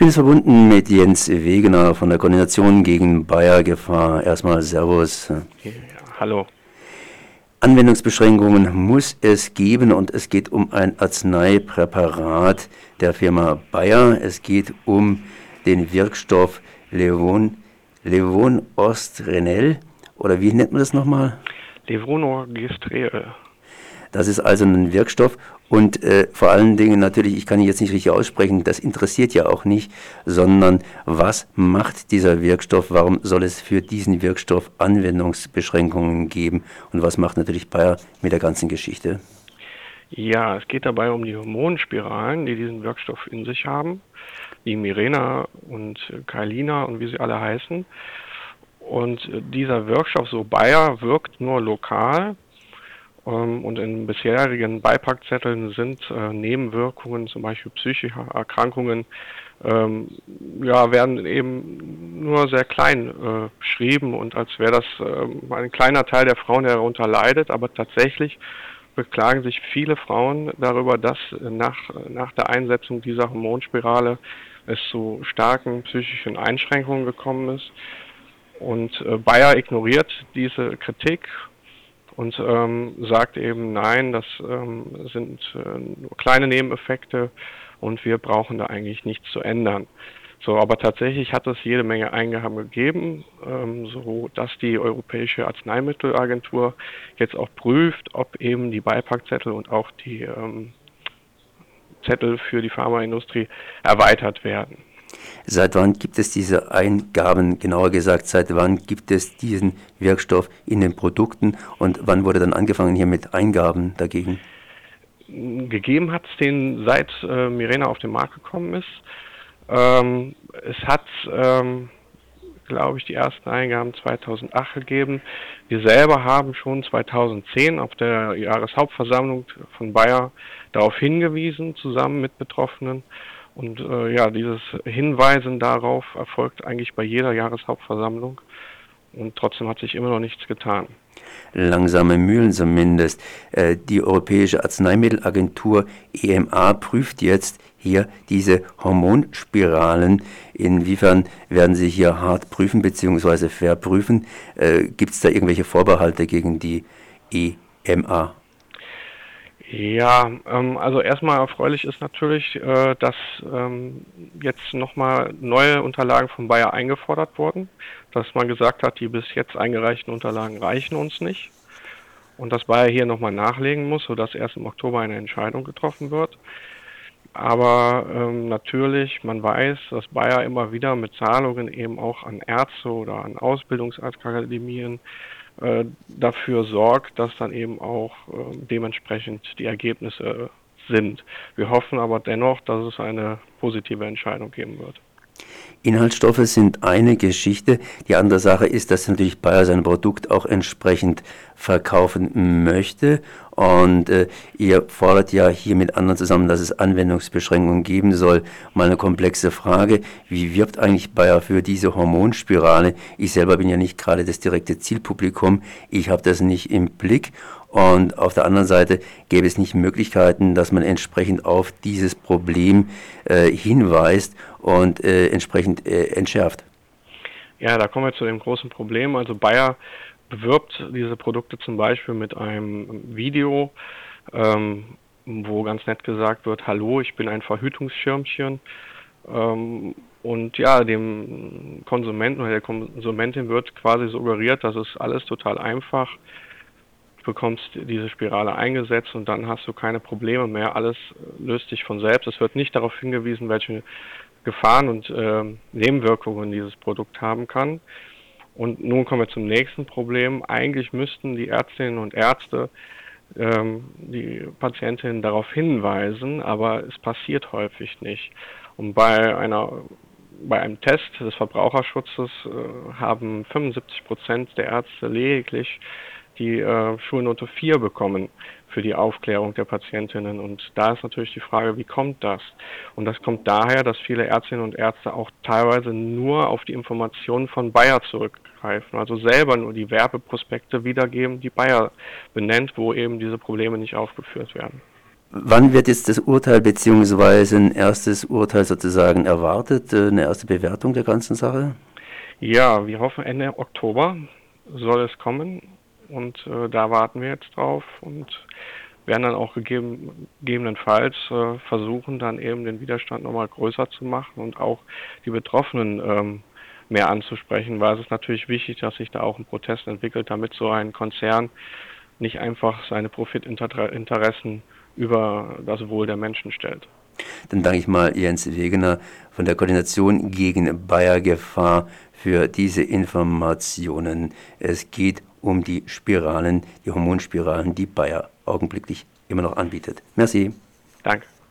bin verbunden mit Jens Wegener von der Koordination gegen Bayer-Gefahr. Erstmal Servus. Ja, hallo. Anwendungsbeschränkungen muss es geben und es geht um ein Arzneipräparat der Firma Bayer. Es geht um den Wirkstoff Levon, Levon Ostrenel oder wie nennt man das nochmal? Levonorgestrel. Das ist also ein Wirkstoff und äh, vor allen Dingen natürlich, ich kann ihn jetzt nicht richtig aussprechen, das interessiert ja auch nicht, sondern was macht dieser Wirkstoff, warum soll es für diesen Wirkstoff Anwendungsbeschränkungen geben und was macht natürlich Bayer mit der ganzen Geschichte? Ja, es geht dabei um die Hormonspiralen, die diesen Wirkstoff in sich haben, die Mirena und Kailina und wie sie alle heißen. Und dieser Wirkstoff, so Bayer, wirkt nur lokal und in bisherigen Beipackzetteln sind äh, Nebenwirkungen, zum Beispiel psychische Erkrankungen, ähm, ja, werden eben nur sehr klein äh, beschrieben und als wäre das äh, ein kleiner Teil der Frauen, der darunter leidet, aber tatsächlich beklagen sich viele Frauen darüber, dass nach, nach der Einsetzung dieser Hormonspirale es zu starken psychischen Einschränkungen gekommen ist. Und äh, Bayer ignoriert diese Kritik und ähm, sagt eben, nein, das ähm, sind äh, nur kleine Nebeneffekte und wir brauchen da eigentlich nichts zu ändern. So, aber tatsächlich hat es jede Menge Eingaben gegeben, ähm, so dass die Europäische Arzneimittelagentur jetzt auch prüft, ob eben die Beipackzettel und auch die ähm, Zettel für die Pharmaindustrie erweitert werden. Seit wann gibt es diese Eingaben, genauer gesagt, seit wann gibt es diesen Wirkstoff in den Produkten und wann wurde dann angefangen hier mit Eingaben dagegen? Gegeben hat es den, seit äh, Mirena auf den Markt gekommen ist. Ähm, es hat, ähm, glaube ich, die ersten Eingaben 2008 gegeben. Wir selber haben schon 2010 auf der Jahreshauptversammlung von Bayer darauf hingewiesen, zusammen mit Betroffenen. Und äh, ja, dieses Hinweisen darauf erfolgt eigentlich bei jeder Jahreshauptversammlung. Und trotzdem hat sich immer noch nichts getan. Langsame Mühlen zumindest. Äh, die Europäische Arzneimittelagentur EMA prüft jetzt hier diese Hormonspiralen. Inwiefern werden Sie hier hart prüfen bzw. verprüfen? Äh, Gibt es da irgendwelche Vorbehalte gegen die EMA? Ja, ähm, also erstmal erfreulich ist natürlich, äh, dass ähm, jetzt nochmal neue Unterlagen von Bayer eingefordert wurden, dass man gesagt hat, die bis jetzt eingereichten Unterlagen reichen uns nicht und dass Bayer hier nochmal nachlegen muss, sodass erst im Oktober eine Entscheidung getroffen wird. Aber ähm, natürlich, man weiß, dass Bayer immer wieder mit Zahlungen eben auch an Ärzte oder an Ausbildungsakademien äh, dafür sorgt, dass dann eben auch äh, dementsprechend die Ergebnisse sind. Wir hoffen aber dennoch, dass es eine positive Entscheidung geben wird. Inhaltsstoffe sind eine Geschichte. Die andere Sache ist, dass natürlich Bayer sein Produkt auch entsprechend verkaufen möchte. Und äh, ihr fordert ja hier mit anderen zusammen, dass es Anwendungsbeschränkungen geben soll. Mal eine komplexe Frage. Wie wirbt eigentlich Bayer für diese Hormonspirale? Ich selber bin ja nicht gerade das direkte Zielpublikum. Ich habe das nicht im Blick. Und auf der anderen Seite gäbe es nicht Möglichkeiten, dass man entsprechend auf dieses Problem äh, hinweist und äh, entsprechend äh, entschärft. Ja, da kommen wir zu dem großen Problem. Also Bayer bewirbt diese Produkte zum Beispiel mit einem Video, ähm, wo ganz nett gesagt wird, hallo, ich bin ein Verhütungsschirmchen. Ähm, und ja, dem Konsumenten oder der Konsumentin wird quasi suggeriert, das ist alles total einfach bekommst diese Spirale eingesetzt und dann hast du keine Probleme mehr. Alles löst sich von selbst. Es wird nicht darauf hingewiesen, welche Gefahren und äh, Nebenwirkungen dieses Produkt haben kann. Und nun kommen wir zum nächsten Problem. Eigentlich müssten die Ärztinnen und Ärzte ähm, die Patientinnen darauf hinweisen, aber es passiert häufig nicht. Und bei einer bei einem Test des Verbraucherschutzes äh, haben 75 Prozent der Ärzte lediglich die äh, Schulnote 4 bekommen für die Aufklärung der Patientinnen. Und da ist natürlich die Frage, wie kommt das? Und das kommt daher, dass viele Ärztinnen und Ärzte auch teilweise nur auf die Informationen von Bayer zurückgreifen, also selber nur die Werbeprospekte wiedergeben, die Bayer benennt, wo eben diese Probleme nicht aufgeführt werden. Wann wird jetzt das Urteil beziehungsweise ein erstes Urteil sozusagen erwartet, äh, eine erste Bewertung der ganzen Sache? Ja, wir hoffen Ende Oktober soll es kommen und äh, da warten wir jetzt drauf und werden dann auch gegeben, gegebenenfalls äh, versuchen, dann eben den Widerstand nochmal größer zu machen und auch die Betroffenen ähm, mehr anzusprechen, weil es ist natürlich wichtig, dass sich da auch ein Protest entwickelt, damit so ein Konzern nicht einfach seine Profitinteressen über das Wohl der Menschen stellt. Dann danke ich mal Jens Wegener von der Koordination gegen Bayer-Gefahr für diese Informationen. Es geht um die Spiralen, die Hormonspiralen, die Bayer augenblicklich immer noch anbietet. Merci. Danke.